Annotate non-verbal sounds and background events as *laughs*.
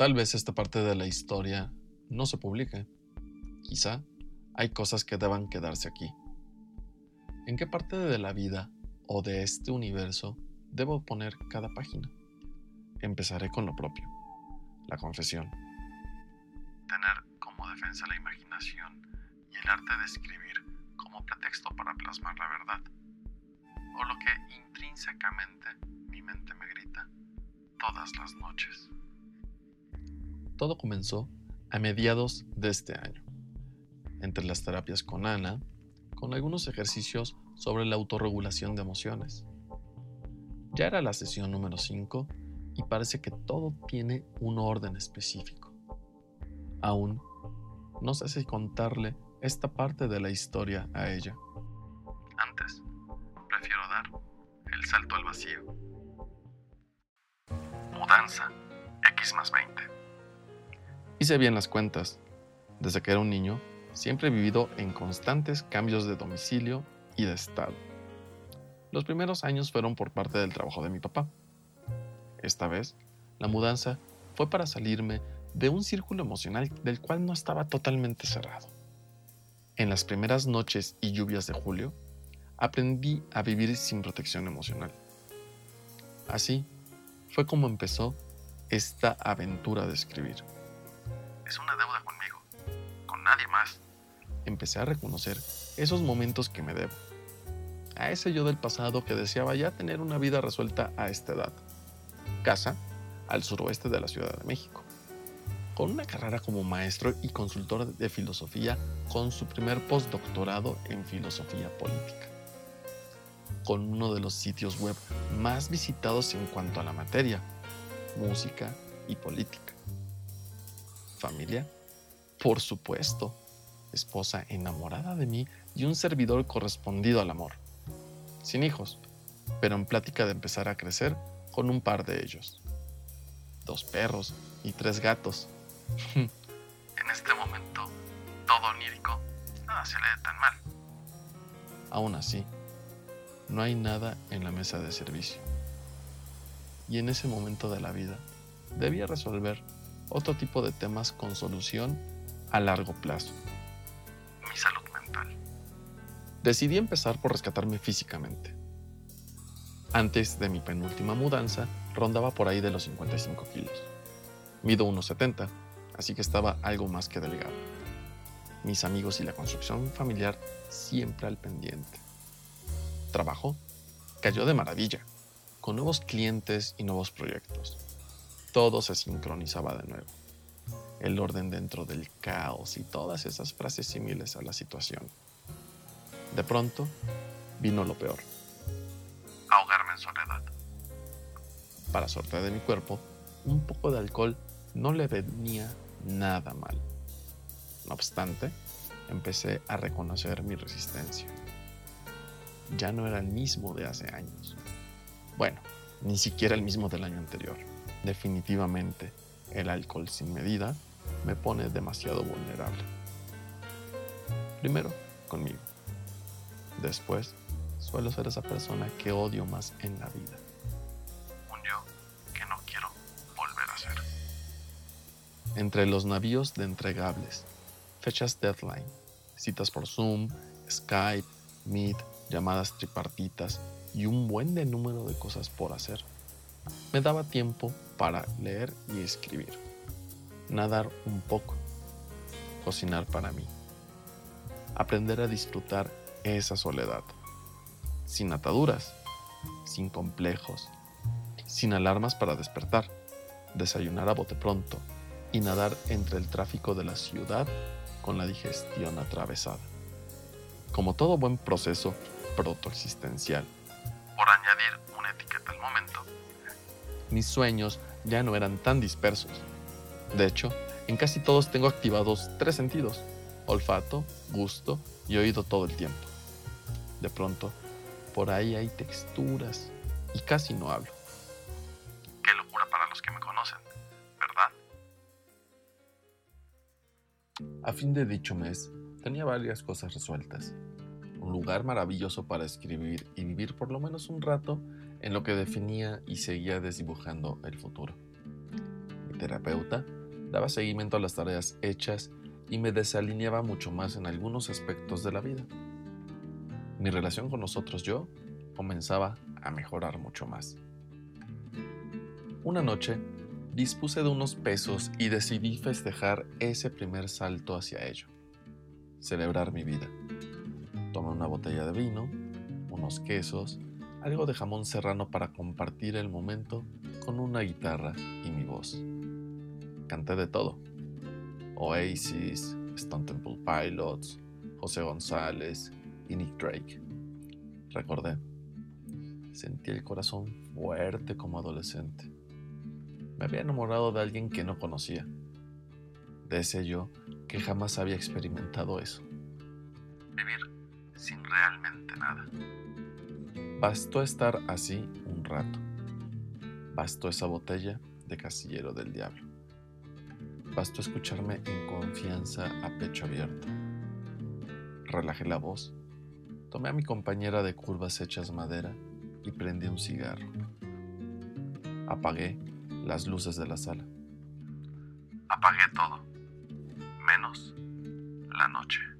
Tal vez esta parte de la historia no se publique. Quizá hay cosas que deban quedarse aquí. ¿En qué parte de la vida o de este universo debo poner cada página? Empezaré con lo propio, la confesión. Tener como defensa la imaginación y el arte de escribir como pretexto para plasmar la verdad, o lo que intrínsecamente mi mente me grita todas las noches. Todo comenzó a mediados de este año, entre las terapias con Ana, con algunos ejercicios sobre la autorregulación de emociones. Ya era la sesión número 5 y parece que todo tiene un orden específico. Aún no sé si contarle esta parte de la historia a ella. Antes, prefiero dar el salto al vacío. Mudanza, X más 20. Hice bien las cuentas. Desde que era un niño, siempre he vivido en constantes cambios de domicilio y de estado. Los primeros años fueron por parte del trabajo de mi papá. Esta vez, la mudanza fue para salirme de un círculo emocional del cual no estaba totalmente cerrado. En las primeras noches y lluvias de julio, aprendí a vivir sin protección emocional. Así fue como empezó esta aventura de escribir es una deuda conmigo, con nadie más. Empecé a reconocer esos momentos que me debo. A ese yo del pasado que deseaba ya tener una vida resuelta a esta edad. Casa al suroeste de la Ciudad de México. Con una carrera como maestro y consultor de filosofía con su primer postdoctorado en filosofía política. Con uno de los sitios web más visitados en cuanto a la materia, música y política familia? Por supuesto, esposa enamorada de mí y un servidor correspondido al amor. Sin hijos, pero en plática de empezar a crecer con un par de ellos. Dos perros y tres gatos. *laughs* en este momento, todo onírico, nada se lee tan mal. Aún así, no hay nada en la mesa de servicio. Y en ese momento de la vida, debía resolver otro tipo de temas con solución a largo plazo. Mi salud mental. Decidí empezar por rescatarme físicamente. Antes de mi penúltima mudanza, rondaba por ahí de los 55 kilos. Mido 1,70, así que estaba algo más que delgado. Mis amigos y la construcción familiar siempre al pendiente. Trabajo cayó de maravilla, con nuevos clientes y nuevos proyectos todo se sincronizaba de nuevo. El orden dentro del caos y todas esas frases similares a la situación. De pronto, vino lo peor. Ahogarme en soledad. Para suerte de mi cuerpo, un poco de alcohol no le venía nada mal. No obstante, empecé a reconocer mi resistencia. Ya no era el mismo de hace años. Bueno, ni siquiera el mismo del año anterior. Definitivamente, el alcohol sin medida me pone demasiado vulnerable. Primero, conmigo. Después, suelo ser esa persona que odio más en la vida. Un yo que no quiero volver a ser. Entre los navíos de entregables, fechas deadline, citas por Zoom, Skype, Meet, llamadas tripartitas y un buen de número de cosas por hacer me daba tiempo para leer y escribir, nadar un poco, cocinar para mí, aprender a disfrutar esa soledad, sin ataduras, sin complejos, sin alarmas para despertar, desayunar a bote pronto y nadar entre el tráfico de la ciudad con la digestión atravesada. Como todo buen proceso protoexistencial, por añadir una etiqueta al momento, mis sueños ya no eran tan dispersos. De hecho, en casi todos tengo activados tres sentidos, olfato, gusto y oído todo el tiempo. De pronto, por ahí hay texturas y casi no hablo. Qué locura para los que me conocen, ¿verdad? A fin de dicho mes, tenía varias cosas resueltas. Un lugar maravilloso para escribir y vivir por lo menos un rato en lo que definía y seguía desdibujando el futuro. Mi terapeuta, daba seguimiento a las tareas hechas y me desalineaba mucho más en algunos aspectos de la vida. Mi relación con nosotros yo comenzaba a mejorar mucho más. Una noche dispuse de unos pesos y decidí festejar ese primer salto hacia ello, celebrar mi vida. Tomé una botella de vino, unos quesos, algo de jamón serrano para compartir el momento con una guitarra y mi voz. Canté de todo, Oasis, Stone Temple Pilots, José González y Nick Drake. Recordé. Sentí el corazón fuerte como adolescente. Me había enamorado de alguien que no conocía. De ese yo que jamás había experimentado eso. Sin realmente nada. Bastó estar así un rato. Bastó esa botella de casillero del diablo. Bastó escucharme en confianza a pecho abierto. Relajé la voz, tomé a mi compañera de curvas hechas madera y prendí un cigarro. Apagué las luces de la sala. Apagué todo, menos la noche.